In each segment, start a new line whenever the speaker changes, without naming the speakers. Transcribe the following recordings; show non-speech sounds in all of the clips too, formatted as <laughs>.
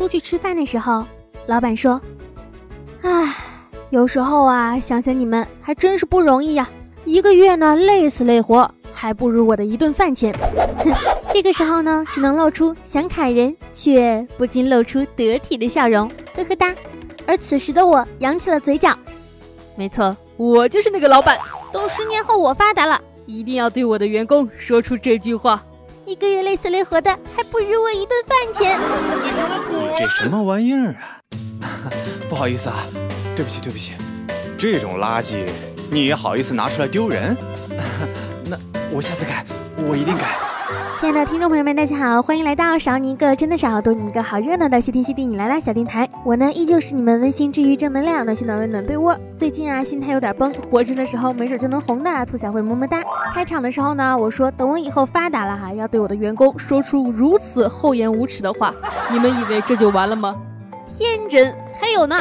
出去吃饭的时候，老板说：“唉，有时候啊，想想你们还真是不容易呀，一个月呢累死累活，还不如我的一顿饭钱。”哼，这个时候呢，只能露出想砍人却不禁露出得体的笑容，呵呵哒。而此时的我扬起了嘴角，
没错，我就是那个老板。
等十年后我发达了，
一定要对我的员工说出这句话。
一个月累死累活的，还不如我一顿饭钱。
你这什么玩意儿啊？<laughs> 不好意思啊，对不起对不起，这种垃圾你也好意思拿出来丢人？<laughs> 那我下次改，我一定改。
亲爱的听众朋友们，大家好，欢迎来到少你一个真的少，多你一个好热闹的谢天谢地你来啦小电台。我呢依旧是你们温馨治愈正能量暖心暖温暖被窝。最近啊心态有点崩，活着的时候没准就能红的。兔小慧么么哒。开场的时候呢，我说等我以后发达了哈，要对我的员工说出如此厚颜无耻的话。你们以为这就完了吗？天真，还有呢。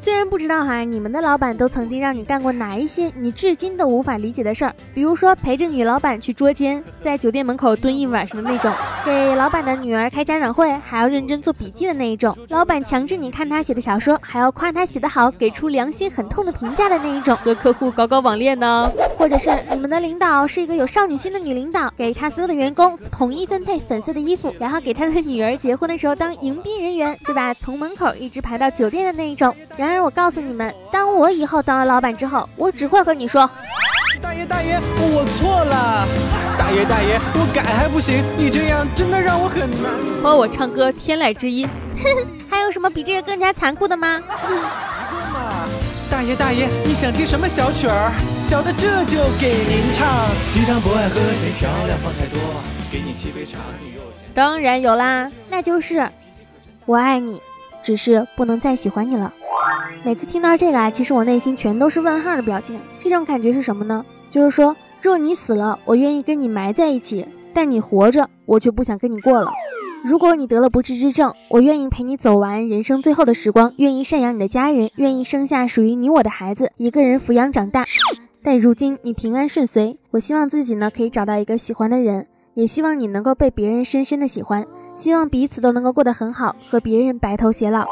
虽然不知道哈，你们的老板都曾经让你干过哪一些你至今都无法理解的事儿，比如说陪着女老板去捉奸，在酒店门口蹲一晚上的那种，<laughs> 给老板的女儿开家长会还要认真做笔记的那一种，老板强制你看他写的小说还要夸他写得好，给出良心很痛的评价的那一种，
和客户搞搞网恋呢，
或者是你们的领导是一个有少女心的女领导，给她所有的员工统一分配粉色的衣服，然后给她的女儿结婚的时候当迎宾人员，对吧？从门口一直排到酒店的那一种，然。然而，我告诉你们，当我以后当了老板之后，我只会和你说：
大爷大爷，我错了。大爷大爷，我改还不行？你这样真的让我很难。
和我唱歌天籁之音，
哼哼，还有什么比这个更加残酷的吗？
嘛，<laughs> 大爷大爷，你想听什么小曲儿？小的这就给您唱。鸡汤不爱喝，谁调料放太多。给你沏杯茶，你又
当然有啦，那就是我爱你，只是不能再喜欢你了。每次听到这个啊，其实我内心全都是问号的表情。这种感觉是什么呢？就是说，若你死了，我愿意跟你埋在一起；但你活着，我却不想跟你过了。如果你得了不治之症，我愿意陪你走完人生最后的时光，愿意赡养你的家人，愿意生下属于你我的孩子，一个人抚养长大。但如今你平安顺遂，我希望自己呢可以找到一个喜欢的人，也希望你能够被别人深深的喜欢，希望彼此都能够过得很好，和别人白头偕老。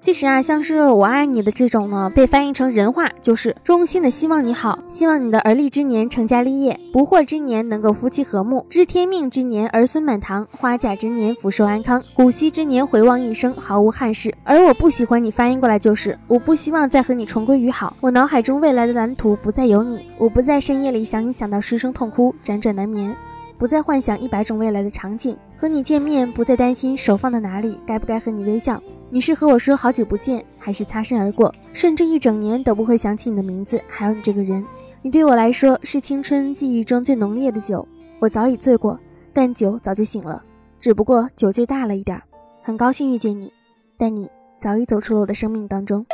其实啊，像是我爱你的这种呢，被翻译成人话，就是衷心的希望你好，希望你的而立之年成家立业，不惑之年能够夫妻和睦，知天命之年儿孙满堂，花甲之年福寿安康，古稀之年回望一生毫无憾事。而我不喜欢你翻译过来就是，我不希望再和你重归于好，我脑海中未来的蓝图不再有你，我不在深夜里想你想到失声痛哭，辗转难眠，不再幻想一百种未来的场景，和你见面不再担心手放在哪里，该不该和你微笑。你是和我说好久不见，还是擦身而过，甚至一整年都不会想起你的名字，还有你这个人。你对我来说是青春记忆中最浓烈的酒，我早已醉过，但酒早就醒了，只不过酒劲大了一点。很高兴遇见你，但你早已走出了我的生命当中。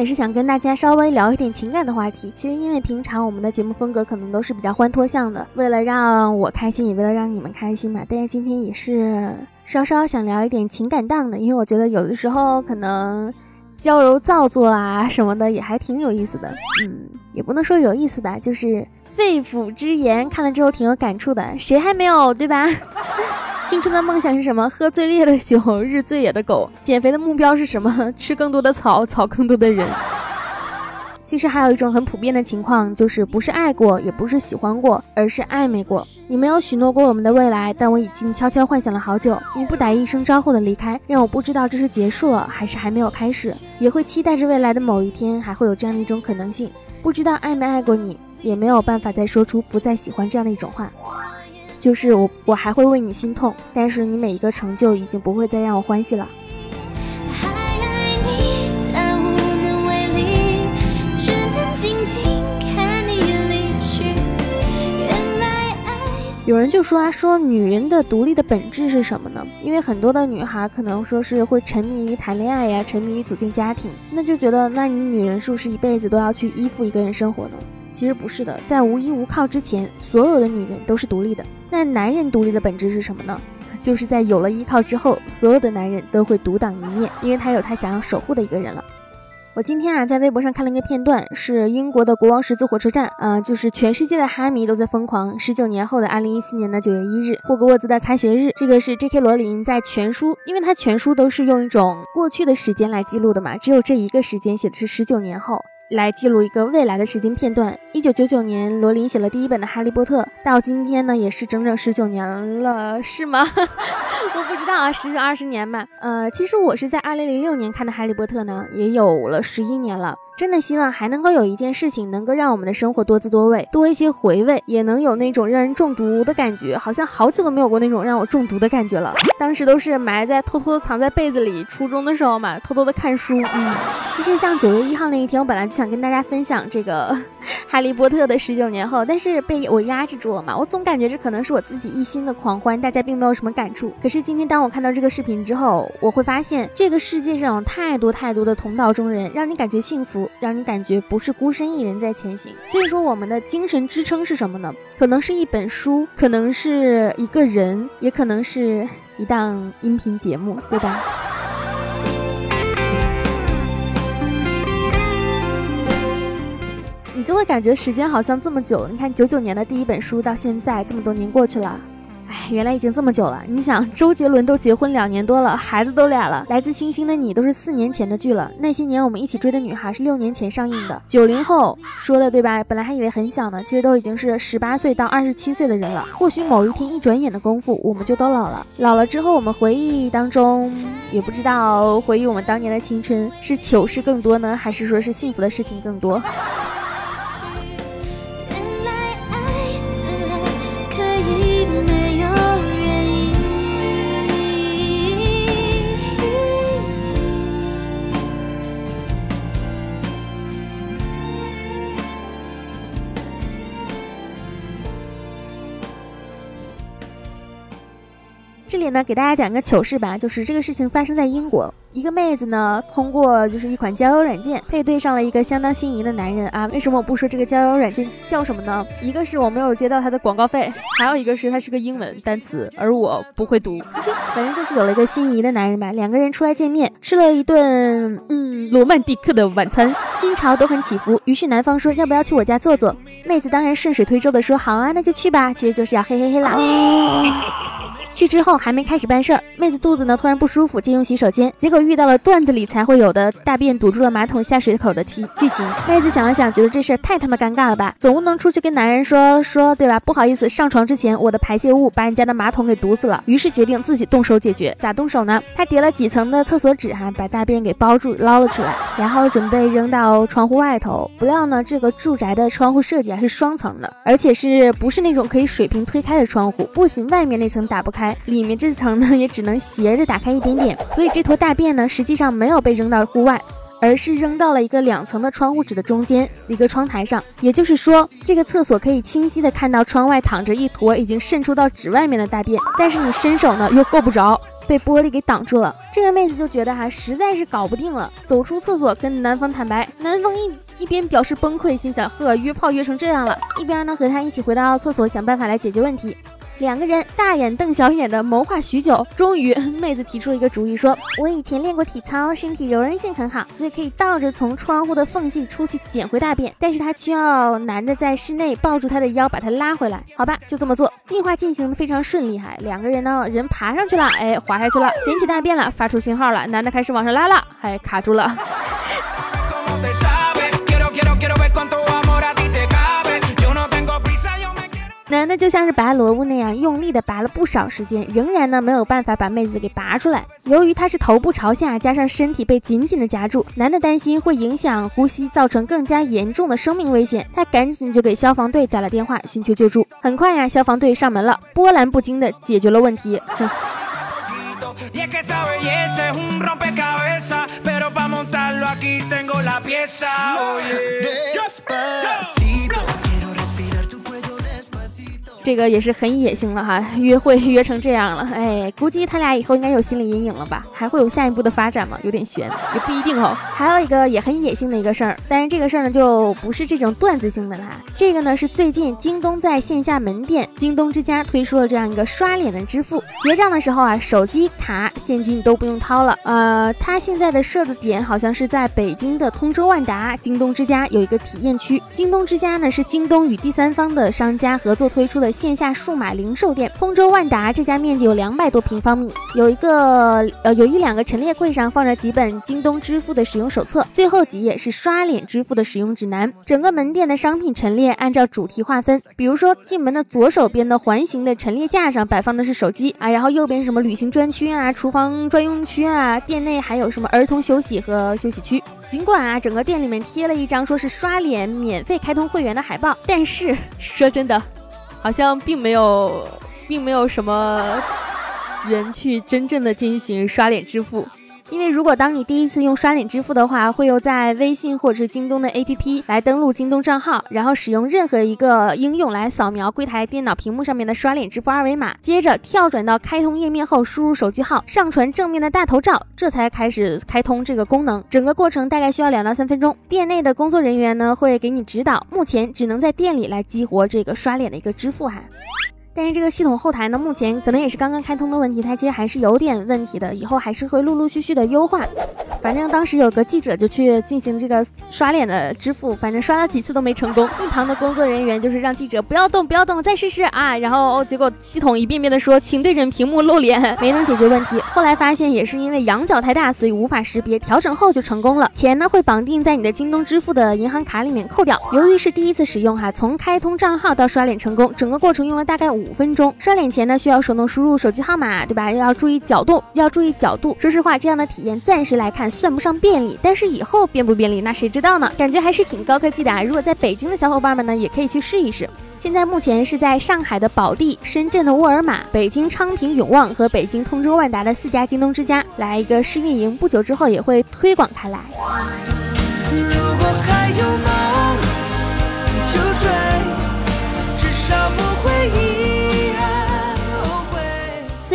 也是想跟大家稍微聊一点情感的话题。其实因为平常我们的节目风格可能都是比较欢脱向的，为了让我开心，也为了让你们开心嘛。但是今天也是稍稍想聊一点情感档的，因为我觉得有的时候可能娇柔造作啊什么的也还挺有意思的。嗯，也不能说有意思吧，就是肺腑之言，看了之后挺有感触的。谁还没有对吧？青春的梦想是什么？喝最烈的酒，日最野的狗。减肥的目标是什么？吃更多的草，草更多的人。<laughs> 其实还有一种很普遍的情况，就是不是爱过，也不是喜欢过，而是暧昧过。你没有许诺过我们的未来，但我已经悄悄幻想了好久。你不打一声招呼的离开，让我不知道这是结束了，还是还没有开始。也会期待着未来的某一天，还会有这样的一种可能性。不知道爱没爱过你，也没有办法再说出不再喜欢这样的一种话。就是我，我还会为你心痛，但是你每一个成就已经不会再让我欢喜了。有人就说啊，说女人的独立的本质是什么呢？因为很多的女孩可能说是会沉迷于谈恋爱呀，沉迷于组建家庭，那就觉得那你女人是不是一辈子都要去依附一个人生活呢？其实不是的，在无依无靠之前，所有的女人都是独立的。那男人独立的本质是什么呢？<laughs> 就是在有了依靠之后，所有的男人都会独当一面，因为他有他想要守护的一个人了。我今天啊，在微博上看了一个片段，是英国的国王十字火车站啊，就是全世界的哈迷都在疯狂。十九年后的二零一七年的九月一日，霍格沃兹的开学日，这个是 J.K. 罗琳在全书，因为他全书都是用一种过去的时间来记录的嘛，只有这一个时间写的是十九年后。来记录一个未来的时间片段。一九九九年，罗琳写了第一本的《哈利波特》，到今天呢，也是整整十九年了，是吗？<laughs> 我不知道啊，十九二十年吧。呃，其实我是在二零零六年看的《哈利波特》呢，也有了十一年了。真的希望还能够有一件事情，能够让我们的生活多姿多味，多一些回味，也能有那种让人中毒的感觉。好像好久都没有过那种让我中毒的感觉了。当时都是埋在偷偷的藏在被子里，初中的时候嘛，偷偷的看书。嗯，其实像九月一号那一天，我本来就想跟大家分享这个 <laughs>《哈利波特》的十九年后，但是被我压制住了嘛。我总感觉这可能是我自己一心的狂欢，大家并没有什么感触。可是今天当我看到这个视频之后，我会发现这个世界上有太多太多的同道中人，让你感觉幸福。让你感觉不是孤身一人在前行，所以说我们的精神支撑是什么呢？可能是一本书，可能是一个人，也可能是一档音频节目，对吧？你就会感觉时间好像这么久了。你看九九年的第一本书到现在这么多年过去了。哎，原来已经这么久了。你想，周杰伦都结婚两年多了，孩子都俩了。来自星星的你都是四年前的剧了。那些年我们一起追的女孩是六年前上映的。九零后说的对吧？本来还以为很小呢，其实都已经是十八岁到二十七岁的人了。或许某一天一转眼的功夫，我们就都老了。老了之后，我们回忆当中也不知道回忆我们当年的青春是糗事更多呢，还是说是幸福的事情更多？里呢，给大家讲个糗事吧，就是这个事情发生在英国，一个妹子呢，通过就是一款交友软件配对上了一个相当心仪的男人啊。为什么我不说这个交友软件叫什么呢？一个是我没有接到他的广告费，还有一个是它是个英文单词，而我不会读。<laughs> 反正就是有了一个心仪的男人吧，两个人出来见面，吃了一顿嗯罗曼蒂克的晚餐，心潮都很起伏。于是男方说要不要去我家坐坐？妹子当然顺水推舟的说好啊，那就去吧。其实就是要嘿嘿嘿啦。<laughs> 去之后还没开始办事儿，妹子肚子呢突然不舒服，借用洗手间，结果遇到了段子里才会有的大便堵住了马桶下水口的题剧情。妹子想了想，觉得这事太他妈尴尬了吧，总不能出去跟男人说说对吧？不好意思，上床之前我的排泄物把你家的马桶给堵死了。于是决定自己动手解决。咋动手呢？她叠了几层的厕所纸哈，把大便给包住捞了出来，然后准备扔到窗户外头。不料呢，这个住宅的窗户设计还是双层的，而且是不是那种可以水平推开的窗户？不行外面那层打不开。里面这层呢，也只能斜着打开一点点，所以这坨大便呢，实际上没有被扔到户外，而是扔到了一个两层的窗户纸的中间一个窗台上。也就是说，这个厕所可以清晰的看到窗外躺着一坨已经渗出到纸外面的大便，但是你伸手呢又够不着，被玻璃给挡住了。这个妹子就觉得哈，实在是搞不定了，走出厕所跟男方坦白。男方一一边表示崩溃，心想呵，约炮约成这样了，一边呢和她一起回到厕所想办法来解决问题。两个人大眼瞪小眼的谋划许久，终于妹子提出了一个主意，说：“我以前练过体操，身体柔韧性很好，所以可以倒着从窗户的缝隙出去捡回大便。但是他需要男的在室内抱住他的腰，把他拉回来。好吧，就这么做。计划进行的非常顺利，还两个人呢，人爬上去了，哎，滑下去了，捡起大便了，发出信号了，男的开始往上拉了，还卡住了。”男的就像是拔萝卜那样用力的拔了不少时间，仍然呢没有办法把妹子给拔出来。由于他是头部朝下，加上身体被紧紧的夹住，男的担心会影响呼吸，造成更加严重的生命危险。他赶紧就给消防队打了电话，寻求救助。很快呀，消防队上门了，波澜不惊的解决了问题。这个也是很野性了哈，<laughs> 约会约成这样了，哎，估计他俩以后应该有心理阴影了吧？还会有下一步的发展吗？有点悬，
也不一定哦。
还有一个也很野性的一个事儿，但是这个事儿呢就不是这种段子性的啦，这个呢是最近京东在线下门店京东之家推出了这样一个刷脸的支付，结账的时候啊，手机卡、现金都不用掏了。呃，它现在的设的点好像是在北京的通州万达京东之家有一个体验区。京东之家呢是京东与第三方的商家合作推出的线下数码零售店。通州万达这家面积有两百多平方米，有一个呃有一两个陈列柜上放着几本京东支付的使用手册，最后几页是刷脸支付的使用指南。整个门店的商品陈列按照主题划分，比如说进门的左手边的环形的陈列架上摆放的是手机啊，然后右边什么旅行专区啊、厨房专用区啊，店内还有什么儿童休息和休息区。尽管啊，整个店里面贴了一张说是刷脸免费开通会员的海报，但是 <laughs>
说真的，好像并没有。并没有什么人去真正的进行刷脸支付，
因为如果当你第一次用刷脸支付的话，会有在微信或者是京东的 APP 来登录京东账号，然后使用任何一个应用来扫描柜台电脑屏幕上面的刷脸支付二维码，接着跳转到开通页面后输入手机号，上传正面的大头照，这才开始开通这个功能。整个过程大概需要两到三分钟，店内的工作人员呢会给你指导。目前只能在店里来激活这个刷脸的一个支付哈。但是这个系统后台呢，目前可能也是刚刚开通的问题，它其实还是有点问题的，以后还是会陆陆续续的优化。反正当时有个记者就去进行这个刷脸的支付，反正刷了几次都没成功。一旁的工作人员就是让记者不要动，不要动，再试试啊。然后结果系统一遍遍的说，请对准屏幕露脸，没能解决问题。后来发现也是因为仰角太大，所以无法识别。调整后就成功了，钱呢会绑定在你的京东支付的银行卡里面扣掉。由于是第一次使用哈，从开通账号到刷脸成功，整个过程用了大概五分钟。刷脸前呢需要手动输入手机号码，对吧？要注意角度，要注意角度。说实话，这样的体验暂时来看算不上便利。但是以后便不便利，那谁知道呢？感觉还是挺高科技的啊！如果在北京的小伙伴们呢，也可以去试一试。现在目前是在上海的宝地、深圳的沃尔玛、北京昌平永旺和北京通州万达的四家京东之家来一个试运营，不久之后也会推广开来。如果还有梦，就追，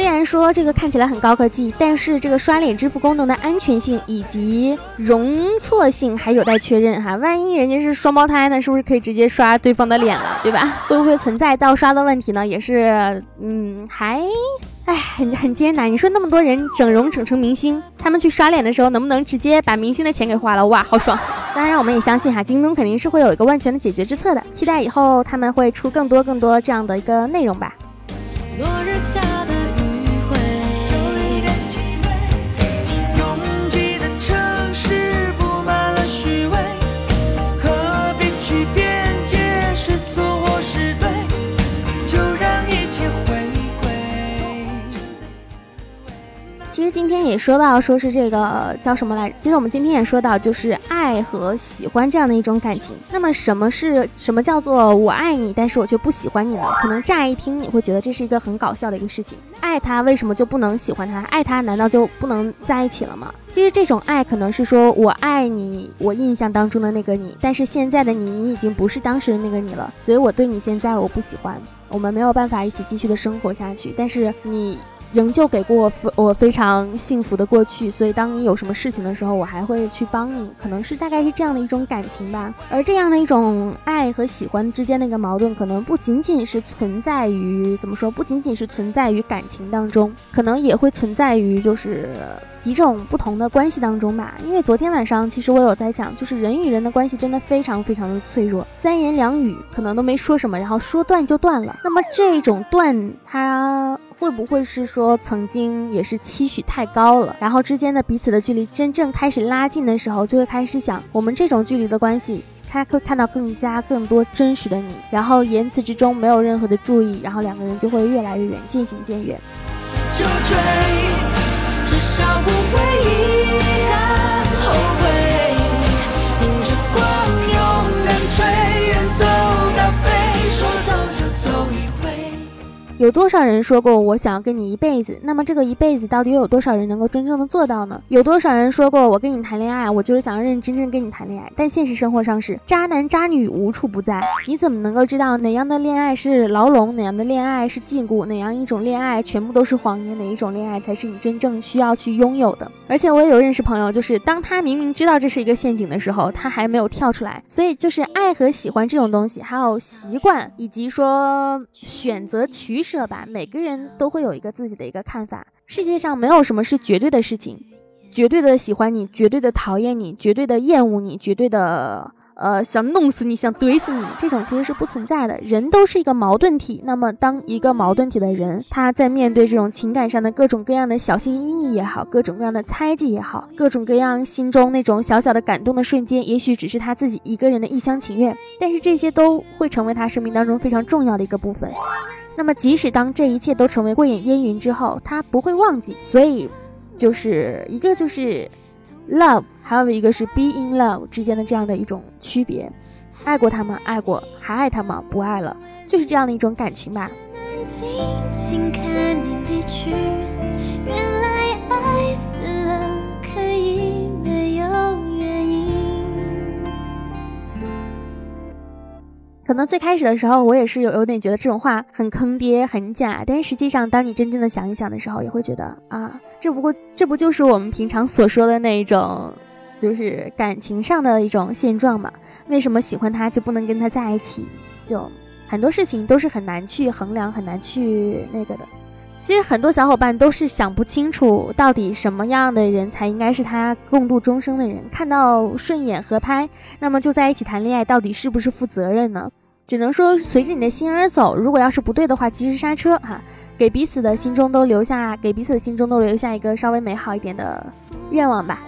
然说这个看起来很高科技，但是这个刷脸支付功能的安全性以及容错性还有待确认哈。万一人家是双胞胎呢，是不是可以直接刷对方的脸了，对吧？<laughs> 会不会存在盗刷的问题呢？也是，嗯，还，哎，很很艰难。你说那么多人整容整成明星，他们去刷脸的时候，能不能直接把明星的钱给花了？哇，好爽！当然，我们也相信哈，京东肯定是会有一个万全的解决之策的。期待以后他们会出更多更多这样的一个内容吧。落日下其实今天也说到，说是这个叫什么来？其实我们今天也说到，就是爱和喜欢这样的一种感情。那么什么是什么叫做我爱你，但是我却不喜欢你呢？可能乍一听你会觉得这是一个很搞笑的一个事情。爱他为什么就不能喜欢他？爱他难道就不能在一起了吗？其实这种爱可能是说我爱你，我印象当中的那个你，但是现在的你，你已经不是当时的那个你了，所以我对你现在我不喜欢，我们没有办法一起继续的生活下去。但是你。仍旧给过我我非常幸福的过去，所以当你有什么事情的时候，我还会去帮你，可能是大概是这样的一种感情吧。而这样的一种爱和喜欢之间的一个矛盾，可能不仅仅是存在于怎么说，不仅仅是存在于感情当中，可能也会存在于就是几种不同的关系当中吧。因为昨天晚上其实我有在讲，就是人与人的关系真的非常非常的脆弱，三言两语可能都没说什么，然后说断就断了。那么这种断，它。会不会是说曾经也是期许太高了，然后之间的彼此的距离真正开始拉近的时候，就会开始想，我们这种距离的关系，他会看到更加更多真实的你，然后言辞之中没有任何的注意，然后两个人就会越来越远，渐行渐远。就追，至少不会遗有多少人说过我想要跟你一辈子？那么这个一辈子到底又有多少人能够真正的做到呢？有多少人说过我跟你谈恋爱，我就是想要认认真真跟你谈恋爱？但现实生活上是渣男渣女无处不在，你怎么能够知道哪样的恋爱是牢笼，哪样的恋爱是禁锢，哪样一种恋爱全部都是谎言，哪一种恋爱才是你真正需要去拥有的？而且我也有认识朋友，就是当他明明知道这是一个陷阱的时候，他还没有跳出来。所以就是爱和喜欢这种东西，还有习惯，以及说选择取。舍吧，每个人都会有一个自己的一个看法。世界上没有什么是绝对的事情，绝对的喜欢你，绝对的讨厌你，绝对的厌恶你，绝对的。呃，想弄死你，想怼死你，这种其实是不存在的。人都是一个矛盾体，那么当一个矛盾体的人，他在面对这种情感上的各种各样的小心翼翼也好，各种各样的猜忌也好，各种各样心中那种小小的感动的瞬间，也许只是他自己一个人的一厢情愿，但是这些都会成为他生命当中非常重要的一个部分。那么，即使当这一切都成为过眼烟云之后，他不会忘记。所以，就是一个就是 love，还有一个是 be in love 之间的这样的一种区别。爱过他吗？爱过，还爱他吗？不爱了，就是这样的一种感情吧。可能最开始的时候，我也是有有点觉得这种话很坑爹、很假。但是实际上，当你真正的想一想的时候，也会觉得啊，这不过这不就是我们平常所说的那一种，就是感情上的一种现状嘛？为什么喜欢他就不能跟他在一起？就很多事情都是很难去衡量、很难去那个的。其实很多小伙伴都是想不清楚，到底什么样的人才应该是他共度终生的人。看到顺眼合拍，那么就在一起谈恋爱，到底是不是负责任呢？只能说随着你的心而走。如果要是不对的话，及时刹车哈，给彼此的心中都留下，给彼此的心中都留下一个稍微美好一点的愿望吧。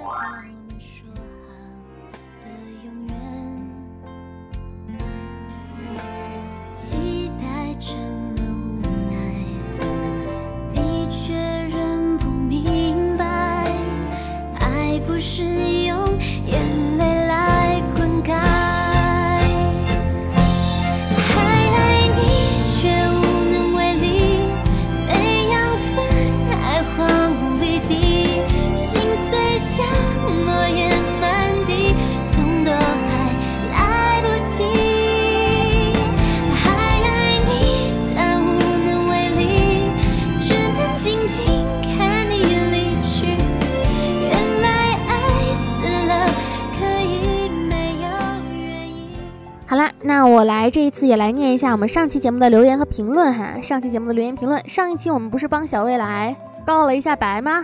我来这一次也来念一下我们上期节目的留言和评论哈。上期节目的留言评论，上一期我们不是帮小未来告了一下白吗？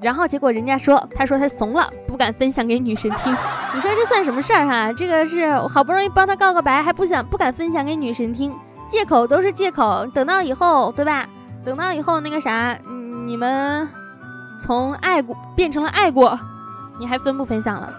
然后结果人家说，他说他怂了，不敢分享给女神听。<laughs> 你说这算什么事儿哈？这个是好不容易帮他告个白，还不想不敢分享给女神听，借口都是借口。等到以后对吧？等到以后那个啥，你们从爱过变成了爱过，你还分不分享了？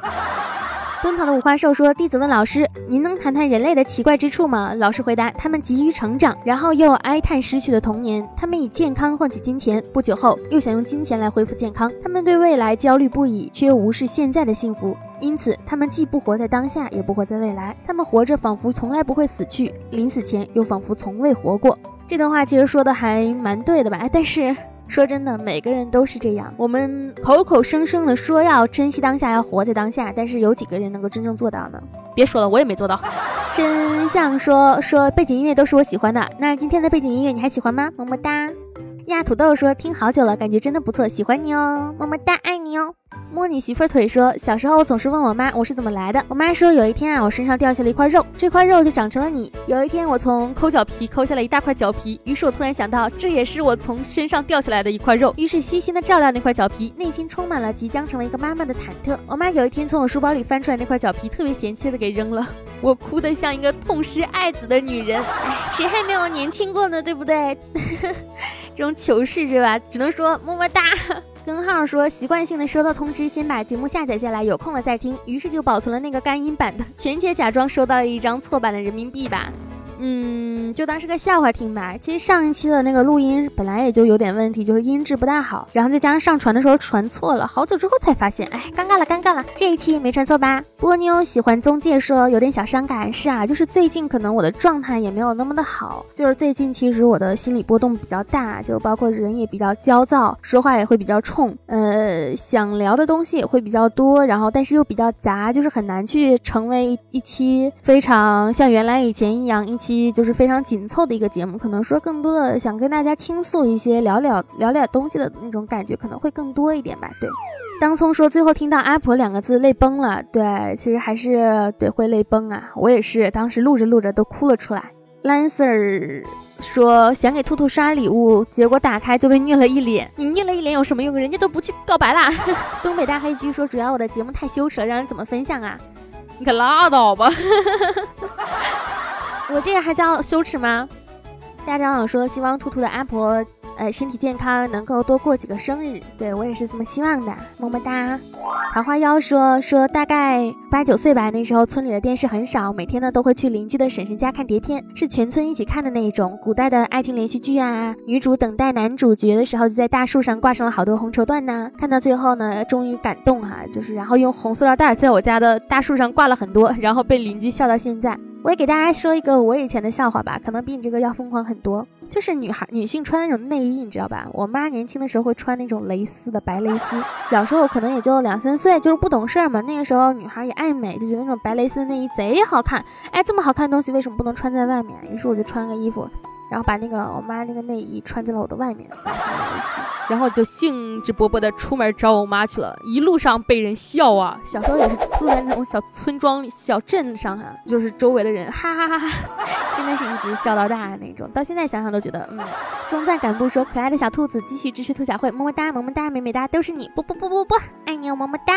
奔跑的五花兽说：“弟子问老师，您能谈谈人类的奇怪之处吗？”老师回答：“他们急于成长，然后又哀叹失去的童年。他们以健康换取金钱，不久后又想用金钱来恢复健康。他们对未来焦虑不已，却又无视现在的幸福。因此，他们既不活在当下，也不活在未来。他们活着仿佛从来不会死去，临死前又仿佛从未活过。”这段话其实说的还蛮对的吧？但是。说真的，每个人都是这样。我们口口声声的说要珍惜当下，要活在当下，但是有几个人能够真正做到呢？别说了，我也没做到。<laughs> 真相说说背景音乐都是我喜欢的，那今天的背景音乐你还喜欢吗？么么哒。呀，土豆说听好久了，感觉真的不错，喜欢你哦，么么哒，爱你哦。摸你媳妇儿腿说，小时候我总是问我妈我是怎么来的。我妈说有一天啊，我身上掉下了一块肉，这块肉就长成了你。有一天我从抠脚皮抠下了一大块脚皮，于是我突然想到，这也是我从身上掉下来的一块肉。于是细心的照料那块脚皮，内心充满了即将成为一个妈妈的忐忑。我妈有一天从我书包里翻出来那块脚皮，特别嫌弃的给扔了。我哭得像一个痛失爱子的女人。哎，谁还没有年轻过呢？对不对？<laughs> 这种糗事是吧？只能说么么哒。根号说习惯性的收到通知，先把节目下载下来，有空了再听。于是就保存了那个干音版的，全且假装收到了一张错版的人民币吧。嗯，就当是个笑话听吧。其实上一期的那个录音本来也就有点问题，就是音质不大好，然后再加上上传的时候传错了，好久之后才发现，哎，尴尬了，尴尬了。这一期没传错吧？不过你有喜欢宗介说有点小伤感，是啊，就是最近可能我的状态也没有那么的好，就是最近其实我的心理波动比较大，就包括人也比较焦躁，说话也会比较冲，呃，想聊的东西也会比较多，然后但是又比较杂，就是很难去成为一期非常像原来以前一样一期。就是非常紧凑的一个节目，可能说更多的想跟大家倾诉一些聊聊聊聊东西的那种感觉，可能会更多一点吧。对，当聪说最后听到阿婆两个字泪崩了。对，其实还是对会泪崩啊，我也是，当时录着录着都哭了出来。Lancer 说想给兔兔刷礼物，结果打开就被虐了一脸。你虐了一脸有什么用？人家都不去告白啦。<laughs> 东北大黑居说主要我的节目太羞耻了，让人怎么分享啊？
你可拉倒吧。
我这个还叫羞耻吗？大长老说希望兔兔的阿婆，呃，身体健康，能够多过几个生日。对我也是这么希望的，么么哒。桃花妖说说大概八九岁吧，那时候村里的电视很少，每天呢都会去邻居的婶婶家看碟片，是全村一起看的那一种古代的爱情连续剧啊。女主等待男主角的时候，就在大树上挂上了好多红绸缎呢。看到最后呢，终于感动哈，就是然后用红塑料袋在我家的大树上挂了很多，然后被邻居笑到现在。我也给大家说一个我以前的笑话吧，可能比你这个要疯狂很多。就是女孩女性穿那种内衣，你知道吧？我妈年轻的时候会穿那种蕾丝的白蕾丝，小时候可能也就两三岁，就是不懂事儿嘛。那个时候女孩也爱美，就觉得那种白蕾丝的内衣贼好看。哎，这么好看的东西为什么不能穿在外面？于是我就穿个衣服。然后把那个我妈那个内衣穿在了我的外面，
然后就兴致勃勃的出门找我妈去了。一路上被人笑啊，
小时候也是住在那种小村庄里、小镇上哈，就是周围的人哈哈哈哈，真的是一直笑到大的那种。到现在想想都觉得，嗯。松赞敢不说，可爱的小兔子继续支持兔小慧，么么哒，么么哒，美美哒，都是你，不不不不不，爱你哦，么么哒。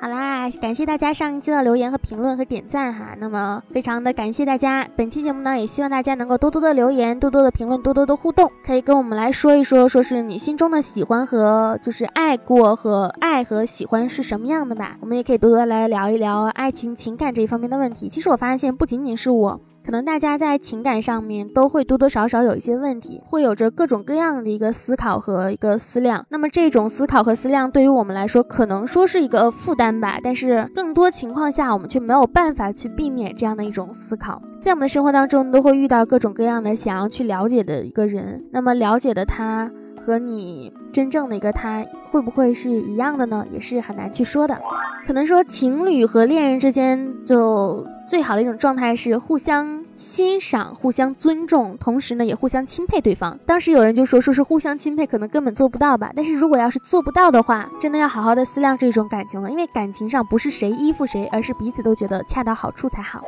好啦，感谢大家上一期的留言和评论和点赞哈。那么非常的感谢大家，本期节目呢，也希望大家能够多多的留言，多多的评论，多多的互动，可以跟我们来说一说，说是你心中的喜欢和就是爱过和爱和喜欢是什么样的吧。我们也可以多多来聊一聊爱情情感这一方面的问题。其实我发现不仅仅是我。可能大家在情感上面都会多多少少有一些问题，会有着各种各样的一个思考和一个思量。那么这种思考和思量对于我们来说，可能说是一个负担吧。但是更多情况下，我们却没有办法去避免这样的一种思考。在我们的生活当中，都会遇到各种各样的想要去了解的一个人。那么了解的他和你真正的一个他，会不会是一样的呢？也是很难去说的。可能说情侣和恋人之间就。最好的一种状态是互相欣赏、互相尊重，同时呢也互相钦佩对方。当时有人就说，说是互相钦佩，可能根本做不到吧。但是如果要是做不到的话，真的要好好的思量这种感情了，因为感情上不是谁依附谁，而是彼此都觉得恰到好处才好。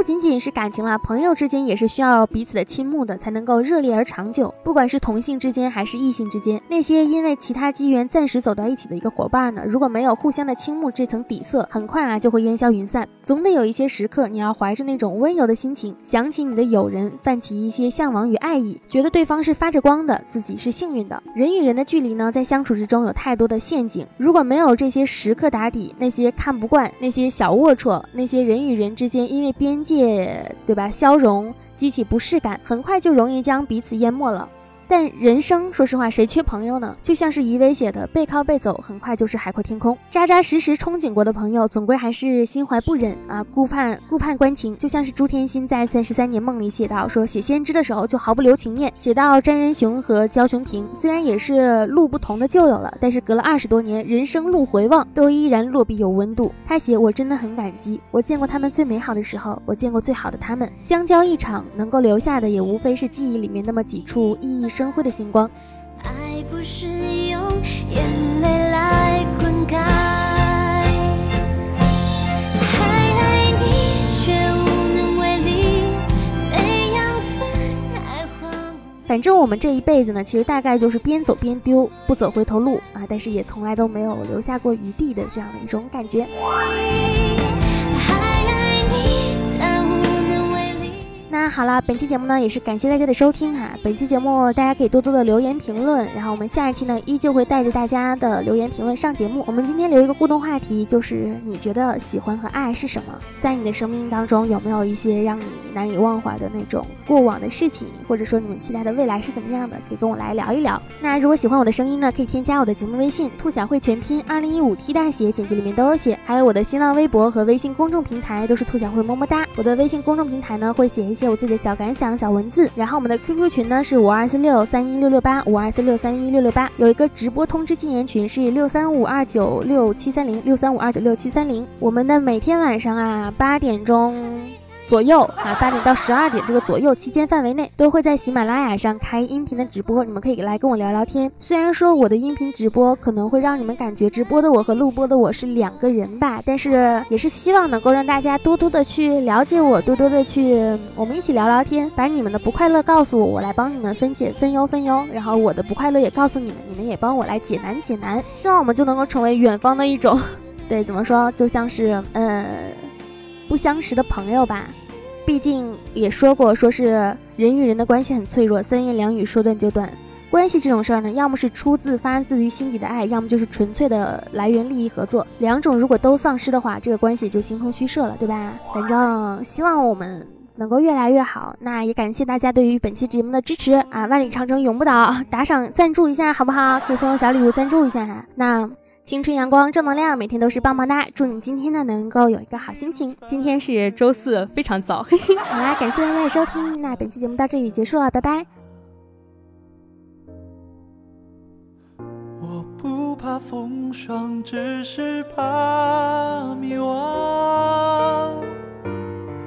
不仅仅是感情了，朋友之间也是需要彼此的倾慕的，才能够热烈而长久。不管是同性之间还是异性之间，那些因为其他机缘暂时走到一起的一个伙伴呢，如果没有互相的倾慕这层底色，很快啊就会烟消云散。总得有一些时刻，你要怀着那种温柔的心情，想起你的友人，泛起一些向往与爱意，觉得对方是发着光的，自己是幸运的。人与人的距离呢，在相处之中有太多的陷阱，如果没有这些时刻打底，那些看不惯，那些小龌龊，那些人与人之间因为边界。界对吧？消融，激起不适感，很快就容易将彼此淹没了。但人生，说实话，谁缺朋友呢？就像是遗威写的，背靠背走，很快就是海阔天空。扎扎实实憧憬过的朋友，总归还是心怀不忍啊，顾盼顾盼关情。就像是朱天心在《三十三年梦》里写到，说写先知的时候就毫不留情面。写到詹仁雄和焦雄平，虽然也是路不同的旧友了，但是隔了二十多年，人生路回望，都依然落笔有温度。他写，我真的很感激，我见过他们最美好的时候，我见过最好的他们。相交一场，能够留下的也无非是记忆里面那么几处熠熠生辉的星光。爱不是用眼泪来灌溉，还爱你却无能为力，没养分爱荒反正我们这一辈子呢，其实大概就是边走边丢，不走回头路啊，但是也从来都没有留下过余地的这样的一种感觉。那好了，本期节目呢也是感谢大家的收听哈。本期节目大家可以多多的留言评论，然后我们下一期呢依旧会带着大家的留言评论上节目。我们今天留一个互动话题，就是你觉得喜欢和爱是什么？在你的生命当中有没有一些让你难以忘怀的那种过往的事情，或者说你们期待的未来是怎么样的？可以跟我来聊一聊。那如果喜欢我的声音呢，可以添加我的节目微信“兔小慧全拼二零一五 T 大写”，简介里面都有写。还有我的新浪微博和微信公众平台都是兔小慧么么哒。我的微信公众平台呢会写一些我。自己的小感想、小文字，然后我们的 QQ 群呢是五二四六三一六六八五二四六三一六六八，有一个直播通知禁言群是六三五二九六七三零六三五二九六七三零，我们的每天晚上啊八点钟。左右啊，八点到十二点这个左右期间范围内，都会在喜马拉雅上开音频的直播，你们可以来跟我聊聊天。虽然说我的音频直播可能会让你们感觉直播的我和录播的我是两个人吧，但是也是希望能够让大家多多的去了解我，多多的去我们一起聊聊天，把你们的不快乐告诉我，我来帮你们分解分忧分忧，然后我的不快乐也告诉你们，你们也帮我来解难解难。希望我们就能够成为远方的一种，<laughs> 对，怎么说，就像是呃不相识的朋友吧。毕竟也说过，说是人与人的关系很脆弱，三言两语说断就断。关系这种事儿呢，要么是出自发自于心底的爱，要么就是纯粹的来源利益合作。两种如果都丧失的话，这个关系就形同虚设了，对吧？反正希望我们能够越来越好。那也感谢大家对于本期节目的支持啊！万里长城永不倒，打赏赞助一下好不好？可以送小礼物赞助一下哈。那。青春阳光正能量，每天都是棒棒哒。祝你今天呢能够有一个好心情。
今天是周四，非常早。<laughs>
好啦，感谢大家的收听，那本期节目到这里结束了，拜拜。我不怕风霜，只是怕迷惘。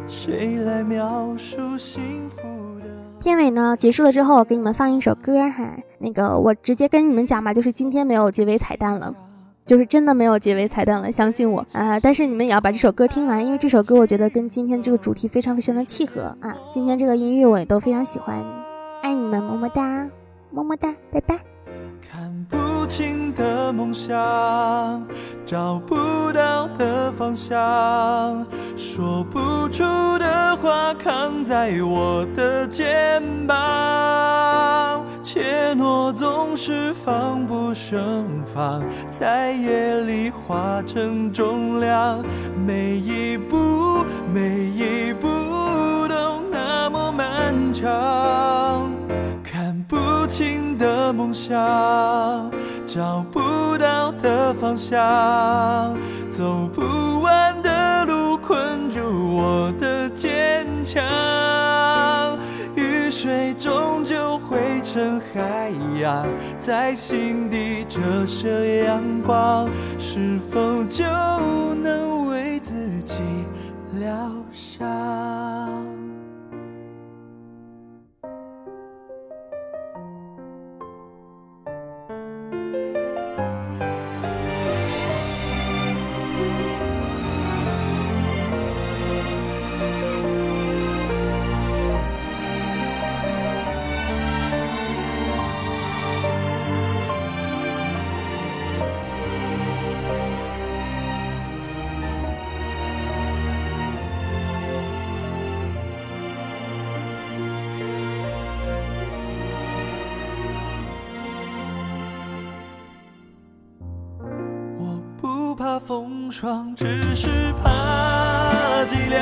谁来描述幸福的？片尾呢结束了之后，给你们放一首歌哈。那个我直接跟你们讲吧，就是今天没有结尾彩蛋了。就是真的没有结尾彩蛋了，相信我啊！但是你们也要把这首歌听完，因为这首歌我觉得跟今天这个主题非常非常的契合啊！今天这个音乐我也都非常喜欢，爱你们，么么哒，么么哒，拜拜。看不清的梦想，找不到的方向，说不出的话扛在我的肩膀，怯懦总是防不胜防，在夜里化成重量，每一步每一步都那么漫长。看不清的梦想，找不到的方向，走不完的路困住我的坚强。水终究汇成海洋，在心底折射阳光，是否就能为自己疗伤？风霜，只是怕寂寥。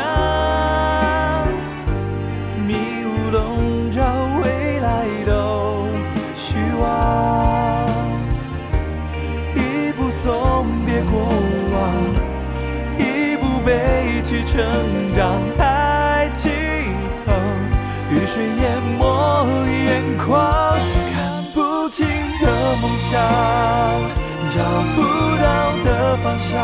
迷雾笼罩未来都虚妄。一步送别过往，一步背起成长。太激疼，雨水淹没眼眶，看不清的梦想。找不到的方向，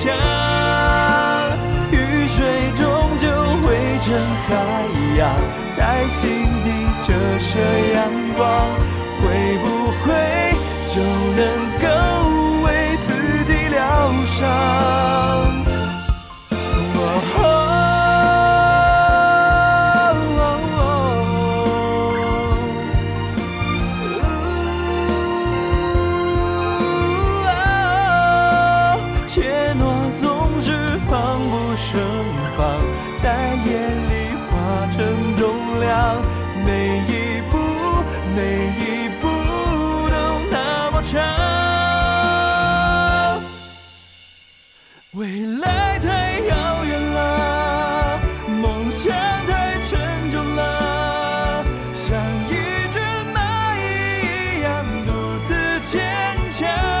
强，雨水终究汇成海洋，
在心底折射阳光，会不会就能够为自己疗伤？Yeah.